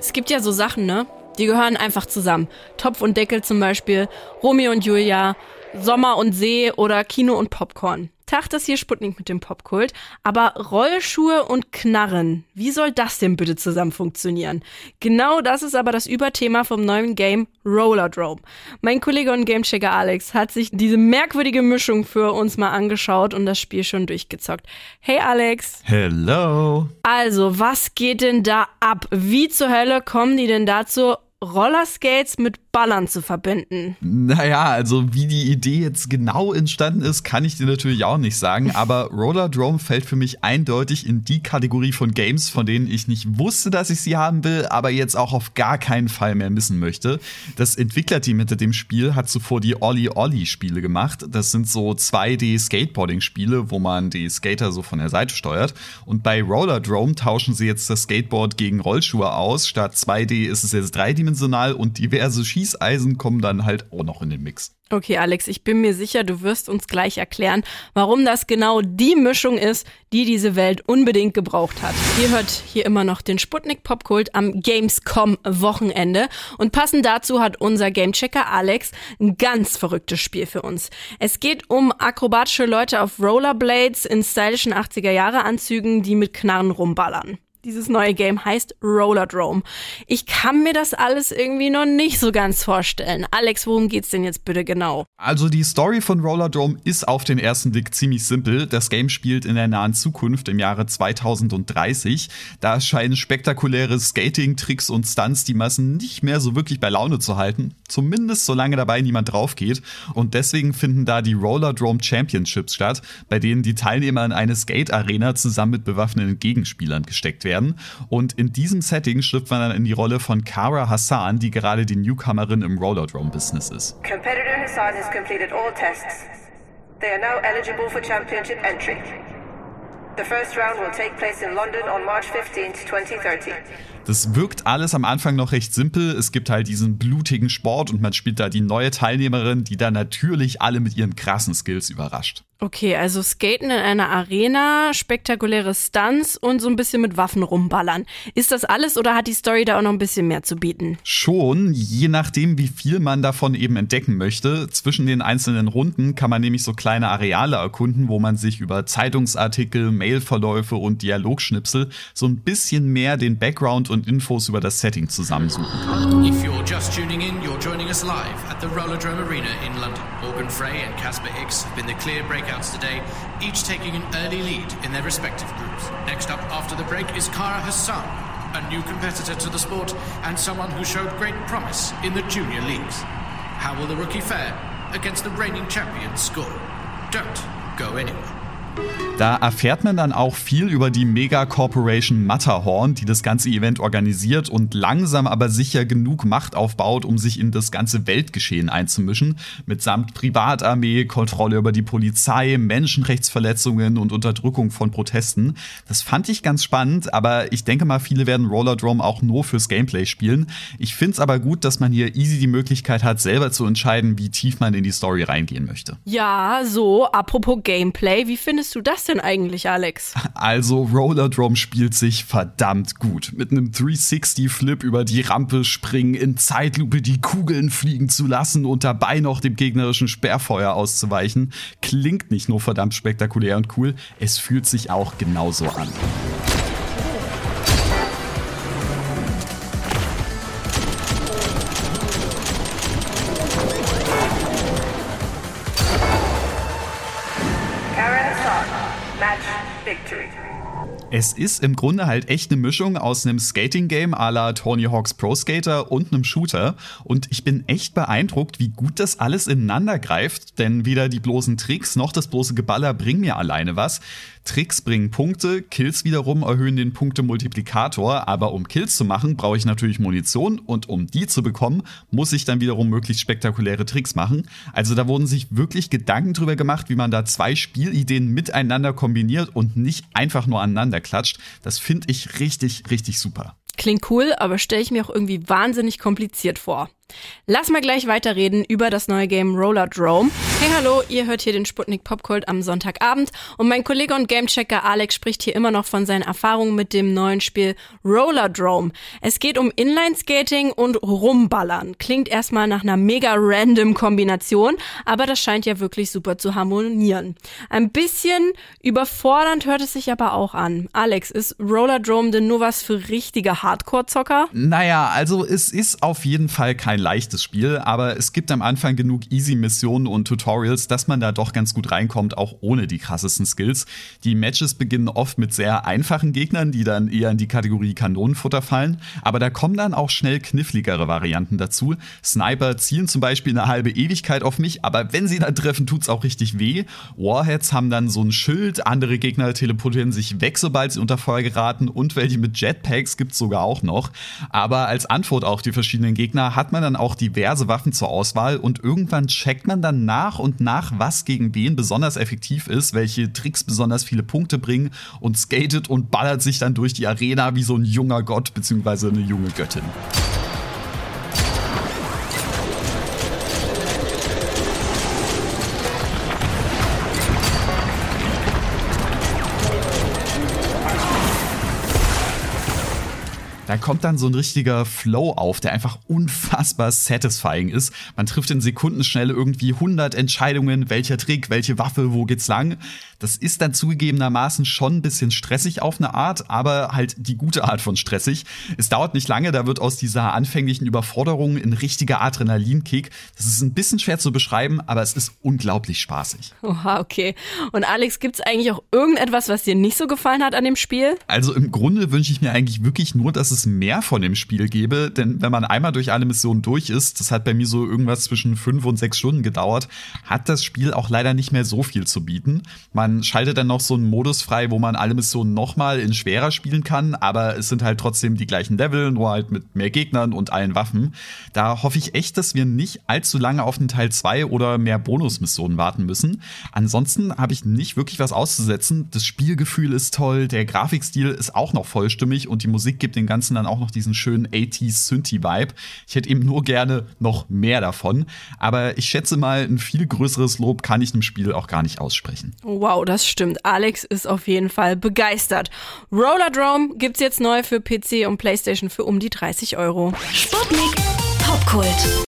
Es gibt ja so Sachen, ne? Die gehören einfach zusammen. Topf und Deckel zum Beispiel, Romeo und Julia, Sommer und See oder Kino und Popcorn. Tag das hier Sputnik mit dem Popkult. Aber Rollschuhe und Knarren, wie soll das denn bitte zusammen funktionieren? Genau das ist aber das Überthema vom neuen Game Rollerdrome. Mein Kollege und Gamechecker Alex hat sich diese merkwürdige Mischung für uns mal angeschaut und das Spiel schon durchgezockt. Hey Alex. Hello. Also, was geht denn da ab? Wie zur Hölle kommen die denn dazu, Rollerskates mit Ballern zu verbinden. Naja, also wie die Idee jetzt genau entstanden ist, kann ich dir natürlich auch nicht sagen, aber Rollerdrome fällt für mich eindeutig in die Kategorie von Games, von denen ich nicht wusste, dass ich sie haben will, aber jetzt auch auf gar keinen Fall mehr missen möchte. Das Entwicklerteam hinter dem Spiel hat zuvor die Olli Olli Spiele gemacht. Das sind so 2D Skateboarding Spiele, wo man die Skater so von der Seite steuert und bei Rollerdrome tauschen sie jetzt das Skateboard gegen Rollschuhe aus. Statt 2D ist es jetzt dreidimensional dreidimensional und diverse Schießeisen kommen dann halt auch noch in den Mix. Okay, Alex, ich bin mir sicher, du wirst uns gleich erklären, warum das genau die Mischung ist, die diese Welt unbedingt gebraucht hat. Ihr hört hier immer noch den Sputnik Popkult am Gamescom Wochenende und passend dazu hat unser Gamechecker Alex ein ganz verrücktes Spiel für uns. Es geht um akrobatische Leute auf Rollerblades in stylischen 80er Jahre Anzügen, die mit Knarren rumballern. Dieses neue Game heißt Rollerdrome. Ich kann mir das alles irgendwie noch nicht so ganz vorstellen. Alex, worum geht's denn jetzt bitte genau? Also die Story von Rollerdrome ist auf den ersten Blick ziemlich simpel. Das Game spielt in der nahen Zukunft im Jahre 2030. Da erscheinen spektakuläre Skating-Tricks und Stunts die Massen nicht mehr so wirklich bei Laune zu halten. Zumindest solange dabei niemand drauf geht. Und deswegen finden da die Rollerdrome Championships statt, bei denen die Teilnehmer in eine Skate-Arena zusammen mit bewaffneten Gegenspielern gesteckt werden werden. Und in diesem Setting schlüpft man dann in die Rolle von Kara Hassan, die gerade die Newcomerin im Rollerdrome-Business ist. Competitor Hassan has completed all tests. They are now eligible for championship entry. The first round will take place in London on March 15, 2030. Das wirkt alles am Anfang noch recht simpel. Es gibt halt diesen blutigen Sport und man spielt da die neue Teilnehmerin, die da natürlich alle mit ihren krassen Skills überrascht. Okay, also Skaten in einer Arena, spektakuläre Stunts und so ein bisschen mit Waffen rumballern. Ist das alles oder hat die Story da auch noch ein bisschen mehr zu bieten? Schon, je nachdem, wie viel man davon eben entdecken möchte. Zwischen den einzelnen Runden kann man nämlich so kleine Areale erkunden, wo man sich über Zeitungsartikel, Mailverläufe und Dialogschnipsel so ein bisschen mehr den Background und Infos über das Setting zusammensuchen kann. If you're just tuning in, you're joining us live at the Rollerdrome Arena in London. Morgan Frey and Casper Hicks have been the clear breakouts today, each taking an early lead in their respective groups. Next up after the break is Kara Hassan, a new competitor to the sport and someone who showed great promise in the junior leagues. How will the rookie fare against the reigning champions score? Don't go anywhere. Da erfährt man dann auch viel über die Mega Corporation Matterhorn, die das ganze Event organisiert und langsam aber sicher genug Macht aufbaut, um sich in das ganze Weltgeschehen einzumischen, mitsamt Privatarmee, Kontrolle über die Polizei, Menschenrechtsverletzungen und Unterdrückung von Protesten. Das fand ich ganz spannend, aber ich denke mal, viele werden Rollerdrome auch nur fürs Gameplay spielen. Ich finde es aber gut, dass man hier easy die Möglichkeit hat, selber zu entscheiden, wie tief man in die Story reingehen möchte. Ja, so, apropos Gameplay, wie findest findest du das denn eigentlich, Alex? Also, Rollerdrome spielt sich verdammt gut. Mit einem 360-Flip über die Rampe springen, in Zeitlupe die Kugeln fliegen zu lassen und dabei noch dem gegnerischen Sperrfeuer auszuweichen, klingt nicht nur verdammt spektakulär und cool, es fühlt sich auch genauso an. Es ist im Grunde halt echt eine Mischung aus einem Skating-Game à la Tony Hawk's Pro Skater und einem Shooter. Und ich bin echt beeindruckt, wie gut das alles ineinander greift, denn weder die bloßen Tricks noch das bloße Geballer bringen mir alleine was. Tricks bringen Punkte, Kills wiederum erhöhen den Punktemultiplikator, aber um Kills zu machen, brauche ich natürlich Munition und um die zu bekommen, muss ich dann wiederum möglichst spektakuläre Tricks machen. Also da wurden sich wirklich Gedanken drüber gemacht, wie man da zwei Spielideen miteinander kombiniert und nicht einfach nur aneinander klatscht. Das finde ich richtig, richtig super. Klingt cool, aber stelle ich mir auch irgendwie wahnsinnig kompliziert vor. Lass mal gleich weiterreden über das neue Game Roller Drome. Hey, hallo, ihr hört hier den Sputnik Popkult am Sonntagabend und mein Kollege und Gamechecker Alex spricht hier immer noch von seinen Erfahrungen mit dem neuen Spiel Roller Drome. Es geht um Inline-Skating und Rumballern. Klingt erstmal nach einer mega random Kombination, aber das scheint ja wirklich super zu harmonieren. Ein bisschen überfordernd hört es sich aber auch an. Alex, ist Roller Drome denn nur was für richtige Hardcore-Zocker? Naja, also es ist auf jeden Fall kein leichtes Spiel, aber es gibt am Anfang genug Easy-Missionen und Tutorials, dass man da doch ganz gut reinkommt, auch ohne die krassesten Skills. Die Matches beginnen oft mit sehr einfachen Gegnern, die dann eher in die Kategorie Kanonenfutter fallen, aber da kommen dann auch schnell kniffligere Varianten dazu. Sniper zielen zum Beispiel eine halbe Ewigkeit auf mich, aber wenn sie dann treffen, tut's auch richtig weh. Warheads haben dann so ein Schild, andere Gegner teleportieren sich weg, sobald sie unter Feuer geraten und welche mit Jetpacks gibt's sogar auch noch. Aber als Antwort auf die verschiedenen Gegner hat man dann auch diverse Waffen zur Auswahl und irgendwann checkt man dann nach und nach, was gegen wen besonders effektiv ist, welche Tricks besonders viele Punkte bringen und skatet und ballert sich dann durch die Arena wie so ein junger Gott bzw. eine junge Göttin. Da kommt dann so ein richtiger Flow auf, der einfach unfassbar satisfying ist. Man trifft in Sekundenschnelle irgendwie 100 Entscheidungen, welcher Trick, welche Waffe, wo geht's lang. Das ist dann zugegebenermaßen schon ein bisschen stressig auf eine Art, aber halt die gute Art von stressig. Es dauert nicht lange, da wird aus dieser anfänglichen Überforderung ein richtiger Adrenalinkick. Das ist ein bisschen schwer zu beschreiben, aber es ist unglaublich spaßig. Oha, okay. Und Alex, gibt's eigentlich auch irgendetwas, was dir nicht so gefallen hat an dem Spiel? Also im Grunde wünsche ich mir eigentlich wirklich nur, dass es mehr von dem Spiel gäbe, denn wenn man einmal durch alle Missionen durch ist, das hat bei mir so irgendwas zwischen fünf und sechs Stunden gedauert, hat das Spiel auch leider nicht mehr so viel zu bieten. Man schaltet dann noch so einen Modus frei, wo man alle Missionen nochmal in schwerer spielen kann, aber es sind halt trotzdem die gleichen Level, nur halt mit mehr Gegnern und allen Waffen. Da hoffe ich echt, dass wir nicht allzu lange auf den Teil 2 oder mehr Bonusmissionen warten müssen. Ansonsten habe ich nicht wirklich was auszusetzen. Das Spielgefühl ist toll, der Grafikstil ist auch noch vollstimmig und die Musik gibt dem Ganzen dann auch noch diesen schönen 80s Synthie-Vibe. Ich hätte eben nur gerne noch mehr davon, aber ich schätze mal, ein viel größeres Lob kann ich dem Spiel auch gar nicht aussprechen. Wow, das stimmt. Alex ist auf jeden Fall begeistert. Roller Drome gibt's jetzt neu für PC und PlayStation für um die 30 Euro. Sputnik Popkult.